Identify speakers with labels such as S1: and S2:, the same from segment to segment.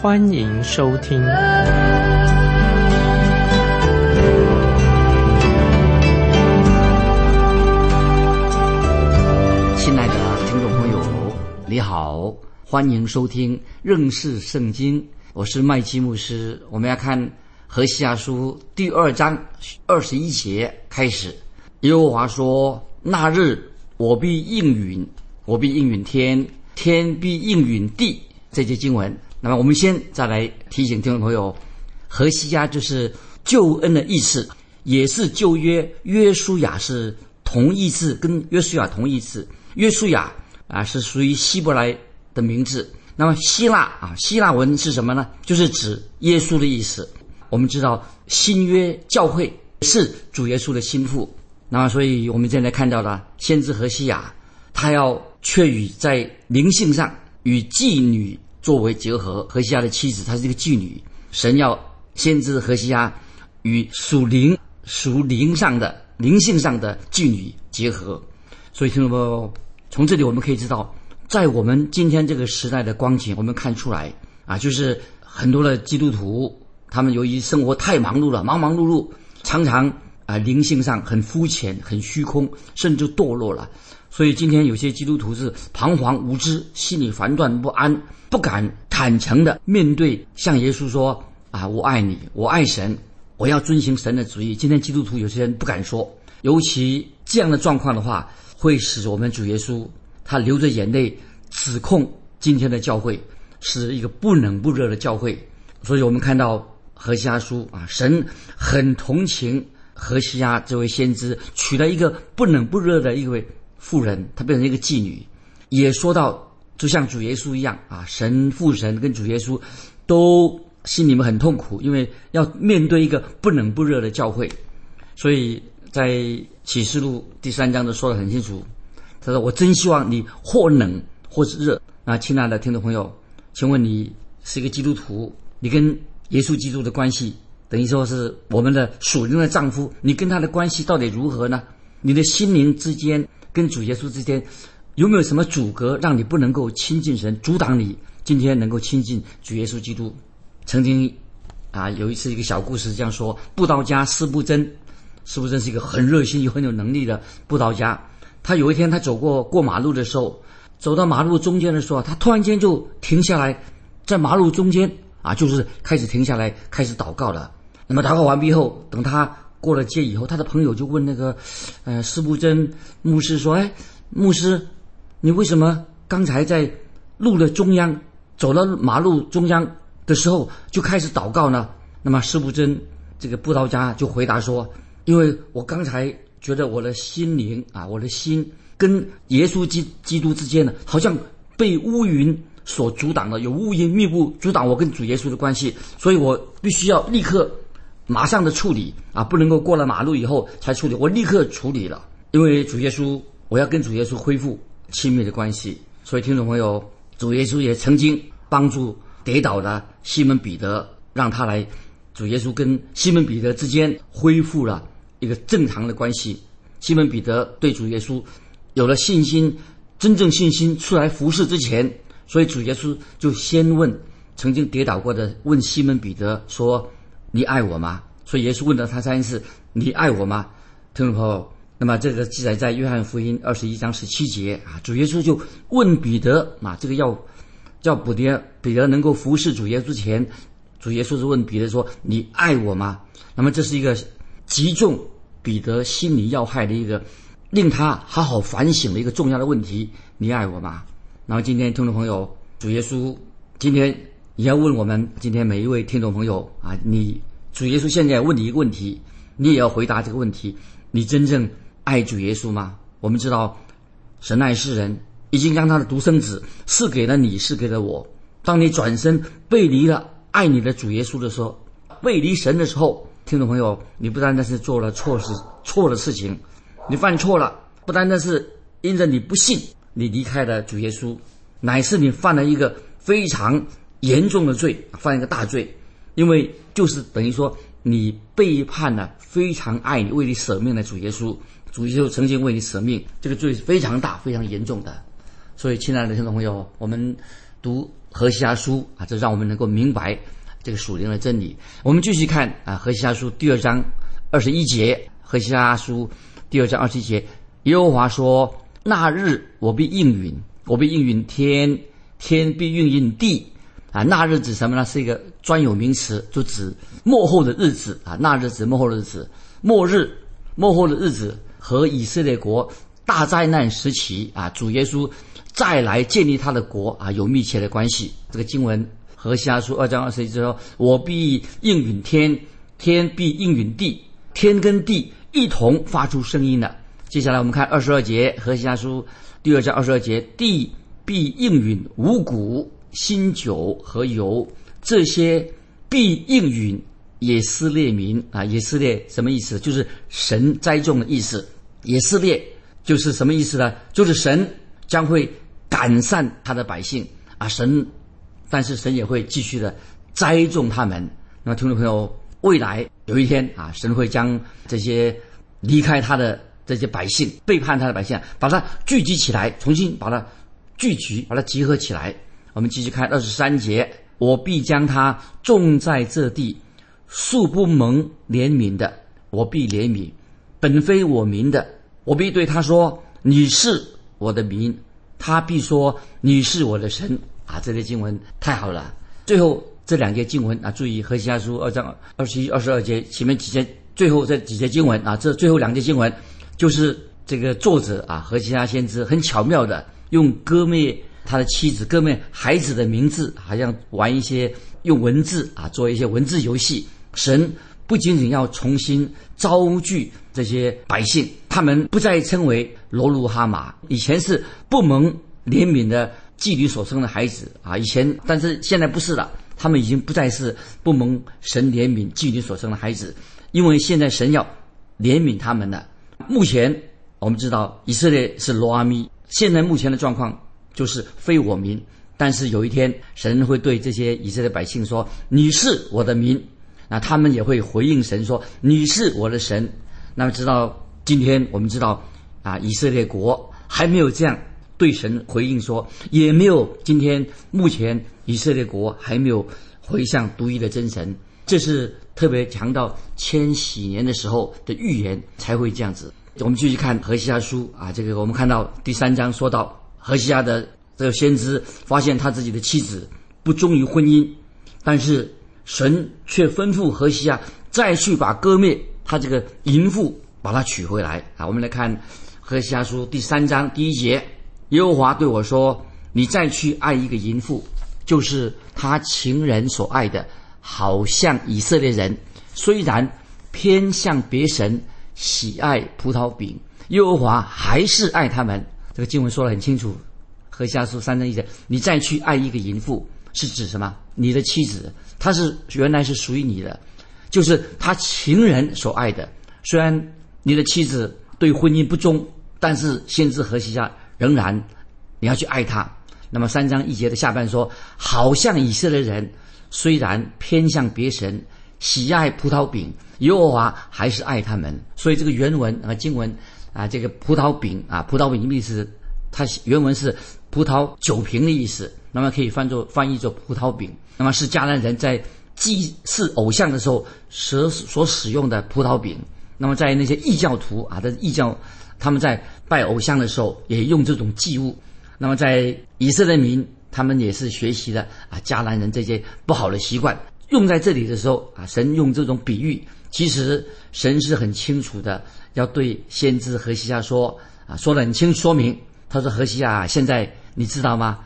S1: 欢迎收听。
S2: 亲爱的听众朋友，你好，欢迎收听认识圣经，我是麦基牧师。我们要看何西阿书第二章二十一节开始。耶和华说：“那日我必应允，我必应允天，天必应允地。”这节经文。那么我们先再来提醒听众朋友，何西家就是救恩的意思，也是旧约约书亚是同义字，跟约书亚同义字。约书亚啊是属于希伯来的名字。那么希腊啊，希腊文是什么呢？就是指耶稣的意思。我们知道新约教会是主耶稣的心腹。那么，所以我们现在看到了先知何西雅，他要却与在灵性上与妓女作为结合。何西亚的妻子，她是一个妓女。神要先知何西亚与属灵、属灵上的灵性上的妓女结合。所以，听众朋友，从这里我们可以知道，在我们今天这个时代的光景，我们看出来啊，就是很多的基督徒，他们由于生活太忙碌了，忙忙碌碌，常常。啊，灵性上很肤浅、很虚空，甚至堕落了。所以今天有些基督徒是彷徨无知，心里烦乱不安，不敢坦诚的面对，向耶稣说：“啊，我爱你，我爱神，我要遵行神的旨意。”今天基督徒有些人不敢说，尤其这样的状况的话，会使我们主耶稣他流着眼泪指控今天的教会是一个不冷不热的教会。所以我们看到何西阿书啊，神很同情。何西阿这位先知娶了一个不冷不热的一位妇人，她变成一个妓女，也说到就像主耶稣一样啊，神父神跟主耶稣都心里面很痛苦，因为要面对一个不冷不热的教会，所以在启示录第三章都说得很清楚，他说：“我真希望你或冷或是热。”那亲爱的听众朋友，请问你是一个基督徒，你跟耶稣基督的关系？等于说是我们的属灵的丈夫，你跟他的关系到底如何呢？你的心灵之间跟主耶稣之间有没有什么阻隔，让你不能够亲近神，阻挡你今天能够亲近主耶稣基督？曾经啊，有一次一个小故事这样说：布道家施布真，施布真是一个很热心又很有能力的布道家。他有一天他走过过马路的时候，走到马路中间的时候，他突然间就停下来，在马路中间啊，就是开始停下来，开始祷告了。那么祷告完毕后，等他过了街以后，他的朋友就问那个，呃，施布真牧师说：“哎，牧师，你为什么刚才在路的中央走到马路中央的时候就开始祷告呢？”那么施布真这个布道家就回答说：“因为我刚才觉得我的心灵啊，我的心跟耶稣基基督之间呢，好像被乌云所阻挡了，有乌云密布阻挡我跟主耶稣的关系，所以我必须要立刻。”马上的处理啊，不能够过了马路以后才处理。我立刻处理了，因为主耶稣，我要跟主耶稣恢复亲密的关系。所以，听众朋友，主耶稣也曾经帮助跌倒的西门彼得，让他来，主耶稣跟西门彼得之间恢复了一个正常的关系。西门彼得对主耶稣有了信心，真正信心出来服侍之前，所以主耶稣就先问曾经跌倒过的，问西门彼得说。你爱我吗？所以耶稣问了他三次：“你爱我吗？”听众朋友，那么这个记载在约翰福音二十一章十七节啊，主耶稣就问彼得啊，这个要叫彼得彼得能够服侍主耶稣之前，主耶稣是问彼得说：“你爱我吗？”那么这是一个击中彼得心理要害的一个令他好好反省的一个重要的问题：“你爱我吗？”然后今天听众朋友，主耶稣今天。你要问我们今天每一位听众朋友啊，你主耶稣现在问你一个问题，你也要回答这个问题：你真正爱主耶稣吗？我们知道，神爱世人，已经将他的独生子赐给了你，赐给了我。当你转身背离了爱你的主耶稣的时候，背离神的时候，听众朋友，你不单单是做了错事、错的事情，你犯错了，不单单是因着你不信，你离开了主耶稣，乃是你犯了一个非常严重的罪，犯一个大罪，因为就是等于说你背叛了非常爱你、为你舍命的主耶稣，主耶稣曾经为你舍命，这个罪是非常大、非常严重的。所以，亲爱的听众朋友，我们读何西阿书啊，这让我们能够明白这个属灵的真理。我们继续看啊，何西阿书第二章二十一节，何西阿书第二章二十一节，耶和华说：“那日我必应允，我必应允天，天必应允地。”啊，那日指什么呢？是一个专有名词，就指末后的日子啊。那日子末后的日子，末日、末后的日子和以色列国大灾难时期啊，主耶稣。再来建立他的国啊，有密切的关系。这个经文和西阿书二章二十一节说：“我必应允天，天必应允地，天跟地一同发出声音了。”接下来我们看二十二节和西阿书第二章二十二节：“地必应允五谷、新酒和油，这些必应允以色列民啊。以色列什么意思？就是神栽种的意思。以色列就是什么意思呢？就是神将会。”改善他的百姓啊，神，但是神也会继续的栽种他们。那么，听众朋友，未来有一天啊，神会将这些离开他的这些百姓、背叛他的百姓，把他聚集起来，重新把他聚集，把他集合起来。我们继续看二十三节：我必将他种在这地，素不蒙怜悯的，我必怜悯；本非我民的，我必对他说：你是我的民。他必说：“你是我的神啊！”这类经文太好了。最后这两节经文啊，注意《何西阿书》二章二十一、二十二节前面几节，最后这几节经文啊，这最后两节经文，就是这个作者啊，何西阿先知很巧妙的用割灭他的妻子、各位孩子的名字，好像玩一些用文字啊，做一些文字游戏。神不仅仅要重新招聚这些百姓，他们不再称为。罗鲁哈马以前是不蒙怜悯的妓女所生的孩子啊，以前但是现在不是了，他们已经不再是不蒙神怜悯妓女所生的孩子，因为现在神要怜悯他们了。目前我们知道以色列是罗阿咪，现在目前的状况就是非我民，但是有一天神会对这些以色列百姓说：“你是我的民。”那他们也会回应神说：“你是我的神。”那么直到今天我们知道。啊，以色列国还没有这样对神回应说，也没有今天目前以色列国还没有回向独一的真神，这是特别强调千禧年的时候的预言才会这样子。我们继续看何西阿书啊，这个我们看到第三章说到何西亚的这个先知发现他自己的妻子不忠于婚姻，但是神却吩咐何西亚再去把割灭他这个淫妇把她娶回来啊。我们来看。何西阿书第三章第一节，耶和华对我说：“你再去爱一个淫妇，就是他情人所爱的，好像以色列人虽然偏向别神，喜爱葡萄饼，耶和华还是爱他们。”这个经文说得很清楚。何下书三章一节，你再去爱一个淫妇，是指什么？你的妻子，她是原来是属于你的，就是他情人所爱的。虽然你的妻子对婚姻不忠。但是先知何西家仍然，你要去爱他。那么三章一节的下半说，好像以色列人虽然偏向别神，喜爱葡萄饼，耶和华还是爱他们。所以这个原文啊经文啊这个葡萄饼啊葡萄饼的意思，它原文是葡萄酒瓶的意思。那么可以翻作翻译作葡萄饼。那么是迦南人在祭祀偶像的时候所所使用的葡萄饼。那么在那些异教徒啊的异教。他们在拜偶像的时候也用这种祭物，那么在以色列民，他们也是学习了啊迦南人这些不好的习惯，用在这里的时候啊，神用这种比喻，其实神是很清楚的，要对先知何西亚说啊，说的很清说明，他说何西亚，现在你知道吗？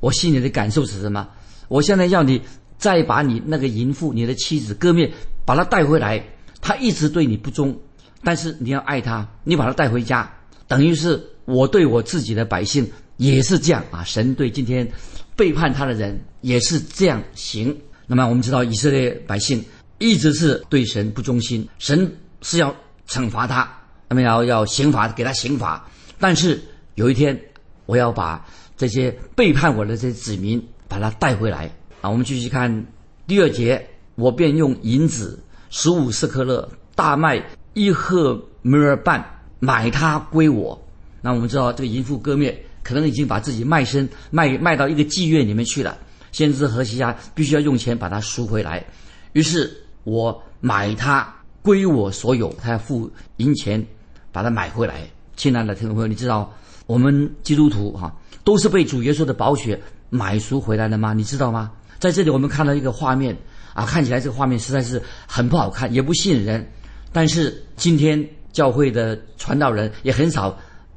S2: 我心里的感受是什么？我现在要你再把你那个淫妇，你的妻子割灭，把她带回来，她一直对你不忠。但是你要爱他，你把他带回家，等于是我对我自己的百姓也是这样啊。神对今天背叛他的人也是这样行。那么我们知道以色列百姓一直是对神不忠心，神是要惩罚他，那么要要刑罚给他刑罚。但是有一天，我要把这些背叛我的这些子民把他带回来啊！我们继续看第二节，我便用银子十五斯克勒，大麦一赫梅尔半买他归我。那我们知道这个淫妇割灭，可能已经把自己卖身卖卖到一个妓院里面去了。先知何西亚必须要用钱把它赎回来，于是我买它归我所有，他要付银钱把它买回来。亲爱的听众朋友，你知道我们基督徒哈都是被主耶稣的宝血买赎回来的吗？你知道吗？在这里我们看到一个画面啊，看起来这个画面实在是很不好看，也不吸引人。但是今天教会的传道人也很少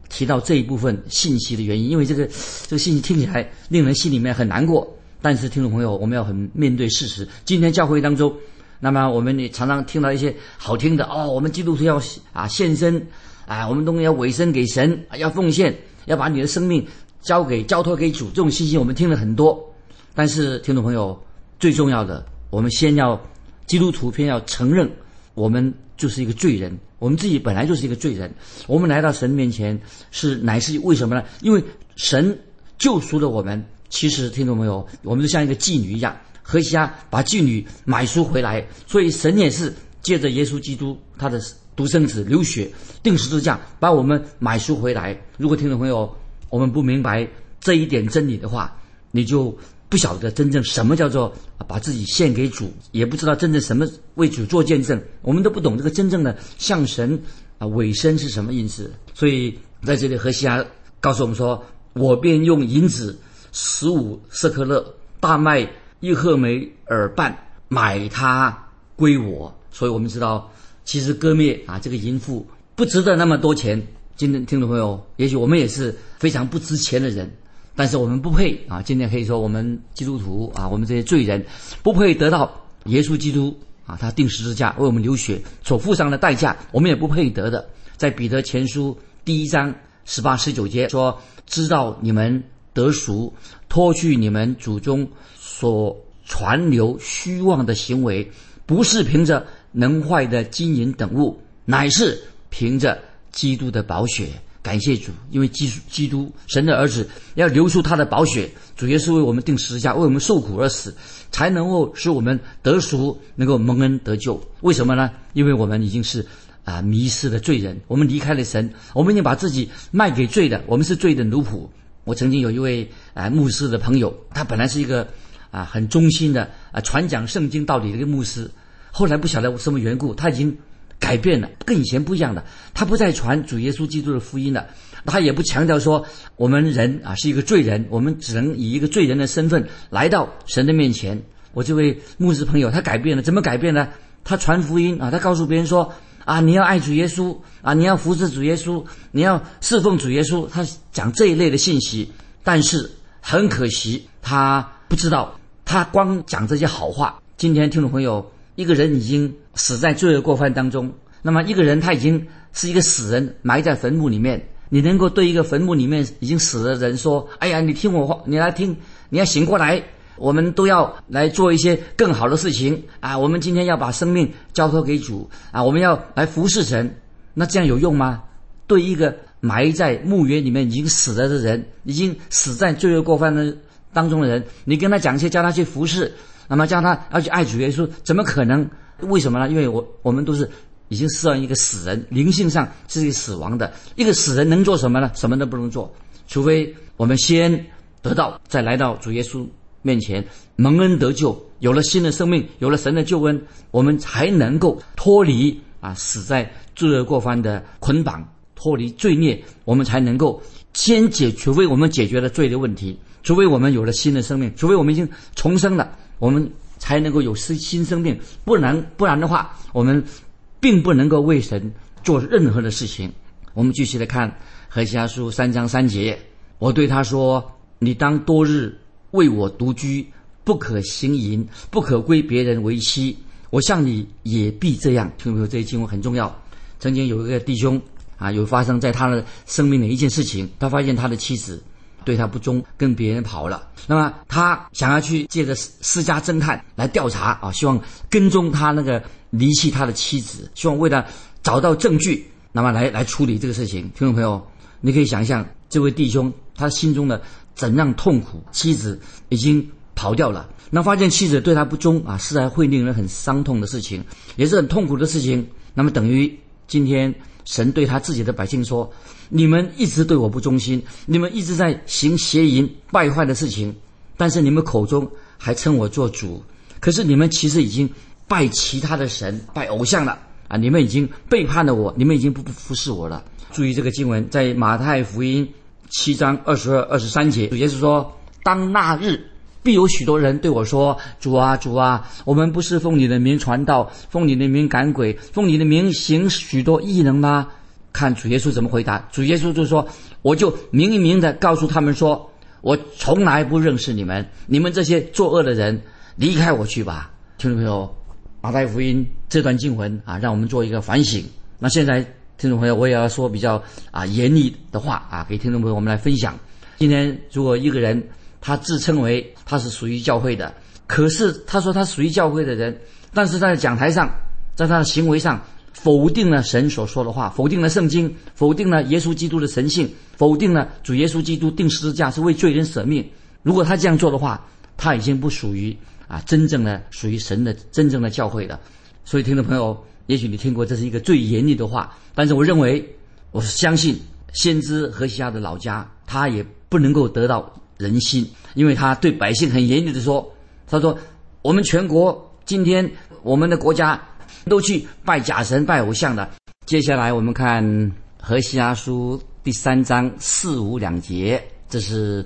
S2: 提到这一部分信息的原因，因为这个这个信息听起来令人心里面很难过。但是，听众朋友，我们要很面对事实。今天教会当中，那么我们也常常听到一些好听的哦，我们基督徒要啊献身，啊，我们东西要委身给神，要奉献，要把你的生命交给交托给主。这种信息我们听了很多。但是，听众朋友，最重要的，我们先要基督徒偏要承认，我们就是一个罪人，我们自己本来就是一个罪人。我们来到神面前是乃是为什么呢？因为神救赎了我们。其实，听众朋友，我们就像一个妓女一样，何西阿把妓女买赎回来，所以神也是借着耶稣基督他的独生子流血定十字架，把我们买赎回来。如果听众朋友我们不明白这一点真理的话，你就不晓得真正什么叫做把自己献给主，也不知道真正什么为主做见证。我们都不懂这个真正的向神啊委身是什么意思。所以在这里，何西阿告诉我们说：“我便用银子。”十五色克勒大麦一赫梅尔半买它归我，所以我们知道，其实割灭啊这个淫妇不值得那么多钱。今天听众朋友，也许我们也是非常不值钱的人，但是我们不配啊。今天可以说我们基督徒啊，我们这些罪人不配得到耶稣基督啊，他定十字架为我们流血所付上的代价，我们也不配得的。在彼得前书第一章十八十九节说：“知道你们。”得赎，脱去你们祖宗所传流虚妄的行为，不是凭着能坏的金银等物，乃是凭着基督的宝血。感谢主，因为基基督神的儿子要流出他的宝血，主耶稣为我们定十字架，为我们受苦而死，才能够使我们得赎，能够蒙恩得救。为什么呢？因为我们已经是啊迷失的罪人，我们离开了神，我们已经把自己卖给罪的，我们是罪的奴仆。我曾经有一位啊牧师的朋友，他本来是一个啊很忠心的啊传讲圣经道理的一个牧师，后来不晓得什么缘故，他已经改变了，跟以前不一样的。他不再传主耶稣基督的福音了，他也不强调说我们人啊是一个罪人，我们只能以一个罪人的身份来到神的面前。我这位牧师朋友他改变了，怎么改变呢？他传福音啊，他告诉别人说。啊，你要爱主耶稣啊，你要服侍主耶稣，你要侍奉主耶稣。他讲这一类的信息，但是很可惜，他不知道，他光讲这些好话。今天听众朋友，一个人已经死在罪恶过犯当中，那么一个人他已经是一个死人，埋在坟墓里面。你能够对一个坟墓里面已经死的人说：“哎呀，你听我话，你来听，你要醒过来。”我们都要来做一些更好的事情啊！我们今天要把生命交托给主啊！我们要来服侍神，那这样有用吗？对一个埋在墓园里面已经死了的人，已经死在罪恶过犯的当中的人，你跟他讲一些，叫他去服侍，那么叫他要去爱主耶稣，怎么可能？为什么呢？因为我我们都是已经死了一个死人，灵性上是一个死亡的一个死人，能做什么呢？什么都不能做，除非我们先得到，再来到主耶稣。面前蒙恩得救，有了新的生命，有了神的救恩，我们才能够脱离啊死在罪恶过犯的捆绑，脱离罪孽，我们才能够先解，除非我们解决了罪的问题，除非我们有了新的生命，除非我们已经重生了，我们才能够有新新生命，不然不然的话，我们并不能够为神做任何的事情。我们继续来看《何西阿书》三章三节，我对他说：“你当多日。”为我独居，不可行淫，不可归别人为妻。我向你也必这样。听没有？这一经文很重要。曾经有一个弟兄啊，有发生在他的生命的一件事情。他发现他的妻子对他不忠，跟别人跑了。那么他想要去借着私家侦探来调查啊，希望跟踪他那个离弃他的妻子，希望为他找到证据，那么来来处理这个事情。听众朋友，你可以想象这位弟兄他心中的怎样痛苦？妻子已经跑掉了，那发现妻子对他不忠啊，是会令人很伤痛的事情，也是很痛苦的事情。那么等于今天神对他自己的百姓说。你们一直对我不忠心，你们一直在行邪淫败坏的事情，但是你们口中还称我做主，可是你们其实已经拜其他的神、拜偶像了啊！你们已经背叛了我，你们已经不不服侍我了。注意这个经文，在马太福音七章二十二、二十三节，主耶稣说：“当那日，必有许多人对我说：主啊，主啊，我们不是奉你的名传道，奉你的名赶鬼，奉你的名行许多异能吗？”看主耶稣怎么回答？主耶稣就说：“我就明明的告诉他们说，我从来不认识你们，你们这些作恶的人，离开我去吧。”听众朋友，马太福音这段经文啊，让我们做一个反省。那现在，听众朋友，我也要说比较啊严厉的话啊，给听众朋友我们来分享。今天，如果一个人他自称为他是属于教会的，可是他说他属于教会的人，但是在讲台上，在他的行为上。否定了神所说的话，否定了圣经，否定了耶稣基督的神性，否定了主耶稣基督定十字架是为罪人舍命。如果他这样做的话，他已经不属于啊真正的属于神的真正的教会了。所以，听众朋友，也许你听过这是一个最严厉的话，但是我认为，我相信先知何西阿的老家，他也不能够得到人心，因为他对百姓很严厉的说：“他说，我们全国今天我们的国家。”都去拜假神、拜偶像的。接下来我们看《何西阿书》第三章四五两节，这是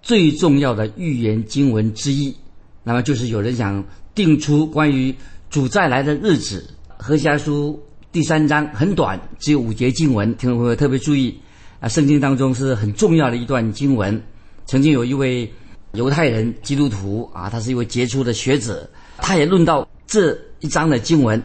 S2: 最重要的预言经文之一。那么就是有人想定出关于主再来的日子。《何西阿书》第三章很短，只有五节经文，听众朋友特别注意啊！圣经当中是很重要的一段经文。曾经有一位犹太人基督徒啊，他是一位杰出的学者，他也论到。这一章的经文，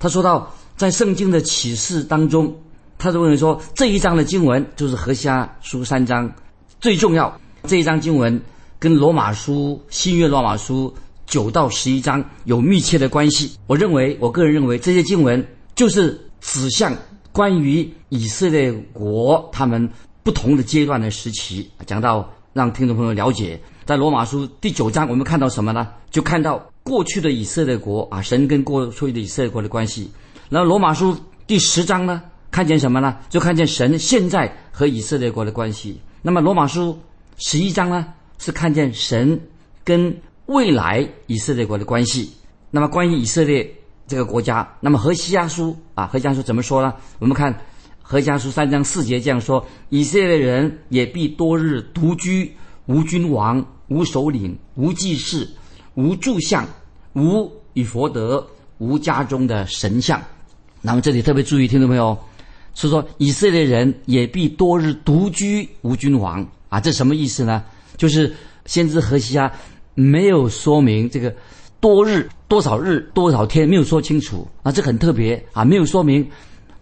S2: 他说到，在圣经的启示当中，他认为说这一章的经文就是何西阿书三章最重要。这一章经文跟罗马书新约罗马书九到十一章有密切的关系。我认为，我个人认为这些经文就是指向关于以色列国他们不同的阶段的时期，讲到让听众朋友了解，在罗马书第九章我们看到什么呢？就看到。过去的以色列国啊，神跟过去的以色列国的关系。然后罗马书第十章呢，看见什么呢？就看见神现在和以色列国的关系。那么罗马书十一章呢，是看见神跟未来以色列国的关系。那么关于以色列这个国家，那么何西阿书啊，何西阿书怎么说呢？我们看何西阿书三章四节这样说：以色列人也必多日独居，无君王，无首领，无祭祀。无柱像，无与佛德，无家中的神像。那么这里特别注意，听众朋友，是说以色列人也必多日独居，无君王啊。这什么意思呢？就是先知何西阿没有说明这个多日多少日多少天，没有说清楚啊。这很特别啊，没有说明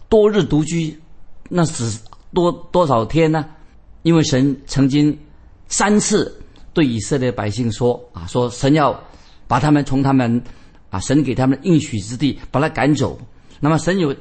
S2: 多日独居，那是多多少天呢？因为神曾经三次。对以色列百姓说啊，说神要把他们从他们啊神给他们应许之地把他赶走。那么神有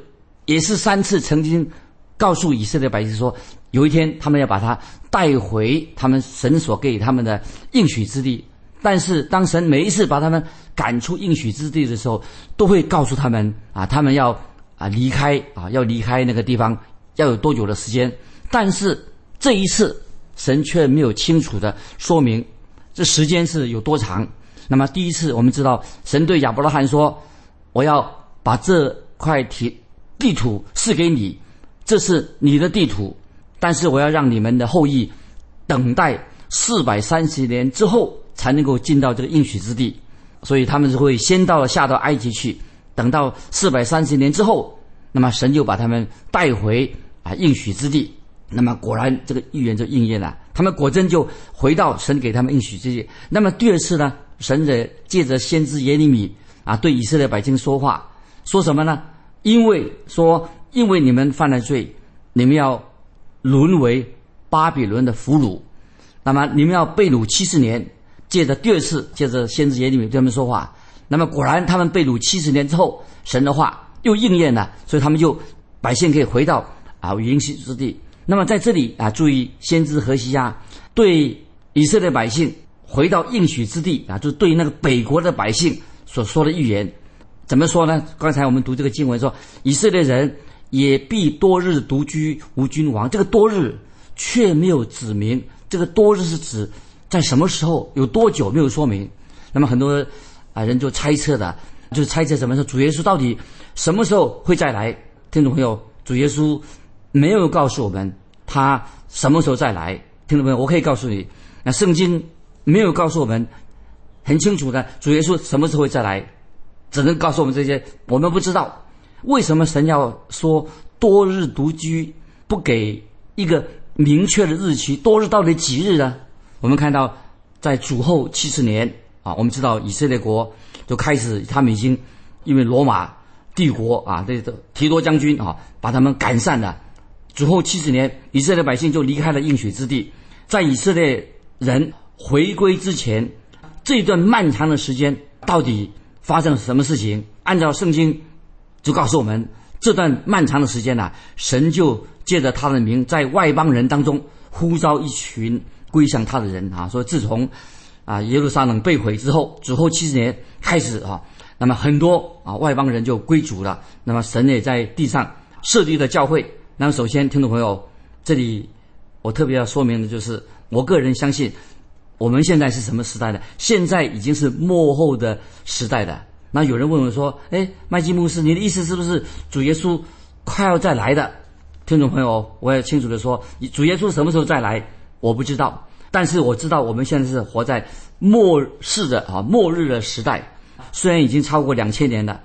S2: 也是三次曾经告诉以色列百姓说，有一天他们要把他带回他们神所给他们的应许之地。但是当神每一次把他们赶出应许之地的时候，都会告诉他们啊，他们要啊离开啊，要离开那个地方要有多久的时间。但是这一次。神却没有清楚的说明这时间是有多长。那么第一次，我们知道神对亚伯拉罕说：“我要把这块地地图赐给你，这是你的地图。但是我要让你们的后裔等待四百三十年之后才能够进到这个应许之地。所以他们是会先到下到埃及去，等到四百三十年之后，那么神就把他们带回啊应许之地。”那么果然，这个预言就应验了。他们果真就回到神给他们应许之地。那么第二次呢？神的借着先知耶利米啊，对以色列百姓说话，说什么呢？因为说，因为你们犯了罪，你们要沦为巴比伦的俘虏。那么你们要被掳七十年，借着第二次，借着先知耶利米对他们说话。那么果然，他们被掳七十年之后，神的话又应验了，所以他们就百姓可以回到啊应许之地。那么在这里啊，注意先知何西亚对以色列百姓回到应许之地啊，就是对那个北国的百姓所说的预言，怎么说呢？刚才我们读这个经文说，以色列人也必多日独居无君王。这个多日却没有指明，这个多日是指在什么时候，有多久没有说明。那么很多啊人就猜测的，就是猜测什么？说主耶稣到底什么时候会再来？听众朋友，主耶稣。没有告诉我们他什么时候再来，听众朋友，我可以告诉你，那圣经没有告诉我们很清楚的主耶稣什么时候会再来，只能告诉我们这些，我们不知道为什么神要说多日独居，不给一个明确的日期，多日到底几日呢？我们看到在主后七十年啊，我们知道以色列国就开始，他们已经因为罗马帝国啊，这个提多将军啊，把他们赶散了。主后七十年，以色列百姓就离开了应许之地。在以色列人回归之前，这段漫长的时间到底发生了什么事情？按照圣经就告诉我们，这段漫长的时间呢，神就借着他的名，在外邦人当中呼召一群归向他的人啊。说自从啊耶路撒冷被毁之后，主后七十年开始啊，那么很多啊外邦人就归主了。那么神也在地上设立了教会。那么，首先，听众朋友，这里我特别要说明的就是，我个人相信，我们现在是什么时代呢？现在已经是幕后的时代的。那有人问我说：“哎，麦基牧师，你的意思是不是主耶稣快要再来的？”听众朋友，我也清楚的说，主耶稣什么时候再来，我不知道。但是我知道，我们现在是活在末世的啊，末日的时代。虽然已经超过两千年了，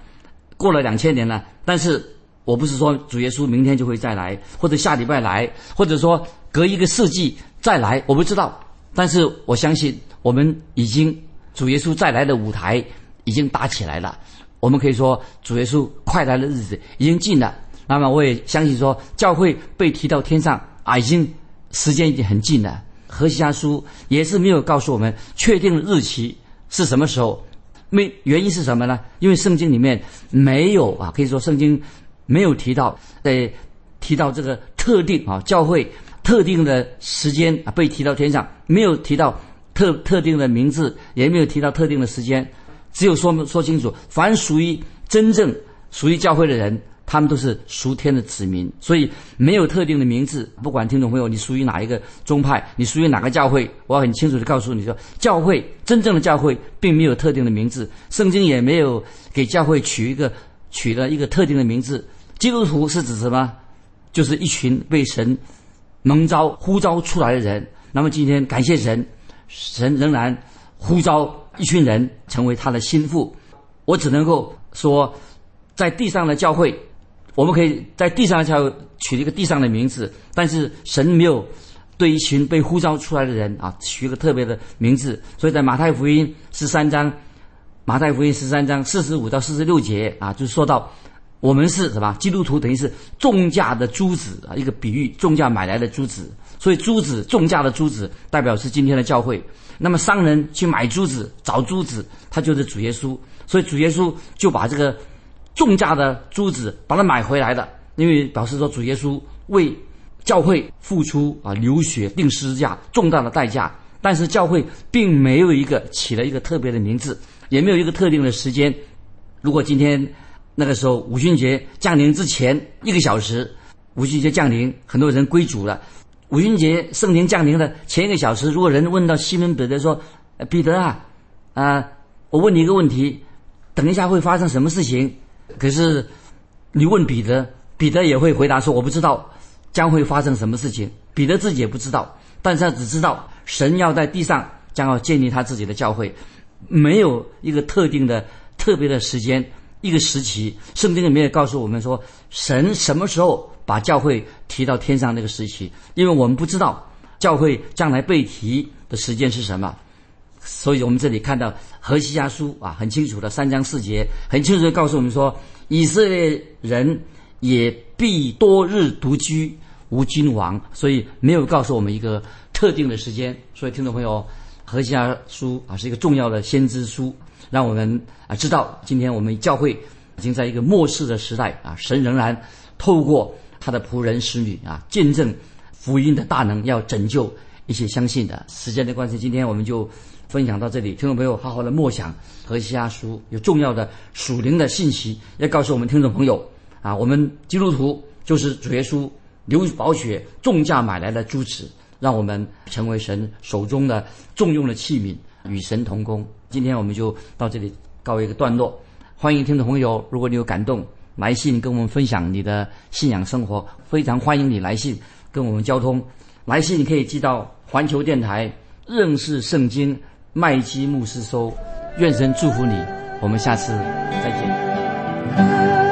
S2: 过了两千年了，但是。我不是说主耶稣明天就会再来，或者下礼拜来，或者说隔一个世纪再来，我不知道。但是我相信，我们已经主耶稣再来的舞台已经搭起来了。我们可以说，主耶稣快来的日子已经近了。那么我也相信说，教会被提到天上啊，已经时间已经很近了。何西阿书也是没有告诉我们确定的日期是什么时候，没原因是什么呢？因为圣经里面没有啊，可以说圣经。没有提到，呃，提到这个特定啊，教会特定的时间啊，被提到天上，没有提到特特定的名字，也没有提到特定的时间，只有说说清楚，凡属于真正属于教会的人，他们都是属天的子民，所以没有特定的名字。不管听众朋友你属于哪一个宗派，你属于哪个教会，我很清楚的告诉你说，教会真正的教会并没有特定的名字，圣经也没有给教会取一个。取了一个特定的名字，基督徒是指什么？就是一群被神蒙召、呼召出来的人。那么今天感谢神，神仍然呼召一群人成为他的心腹。我只能够说，在地上的教会，我们可以在地上的教会取一个地上的名字，但是神没有对一群被呼召出来的人啊取一个特别的名字。所以在马太福音十三章。马太福音十三章四十五到四十六节啊，就说到我们是什么？基督徒等于是重价的珠子啊，一个比喻，重价买来的珠子。所以珠子重价的珠子代表是今天的教会。那么商人去买珠子找珠子，他就是主耶稣。所以主耶稣就把这个重价的珠子把它买回来的，因为表示说主耶稣为教会付出啊流血定十字架重大的代价。但是教会并没有一个起了一个特别的名字。也没有一个特定的时间。如果今天那个时候五旬节降临之前一个小时，五旬节降临，很多人归主了。五旬节圣灵降临的前一个小时，如果人问到西门彼得说：“彼得啊，啊，我问你一个问题，等一下会发生什么事情？”可是你问彼得，彼得也会回答说：“我不知道将会发生什么事情。”彼得自己也不知道，但是他只知道神要在地上将要建立他自己的教会。没有一个特定的、特别的时间，一个时期。圣经里面也告诉我们说，神什么时候把教会提到天上那个时期？因为我们不知道教会将来被提的时间是什么，所以我们这里看到何西家书啊，很清楚的三章四节，很清楚的告诉我们说，以色列人也必多日独居无君王，所以没有告诉我们一个。特定的时间。所以，听众朋友，何西阿书啊是一个重要的先知书，让我们啊知道，今天我们教会已经在一个末世的时代啊，神仍然透过他的仆人使女啊，见证福音的大能，要拯救一些相信的。时间的关系，今天我们就分享到这里。听众朋友，好好的默想何西阿书有重要的属灵的信息，要告诉我们听众朋友啊，我们基督徒就是主耶稣。流宝血重价买来的珠子，让我们成为神手中的重用的器皿，与神同工。今天我们就到这里告一个段落。欢迎听众朋友，如果你有感动，来信跟我们分享你的信仰生活，非常欢迎你来信跟我们交通。来信你可以寄到环球电台认识圣经麦基牧师收。愿神祝福你，我们下次再见。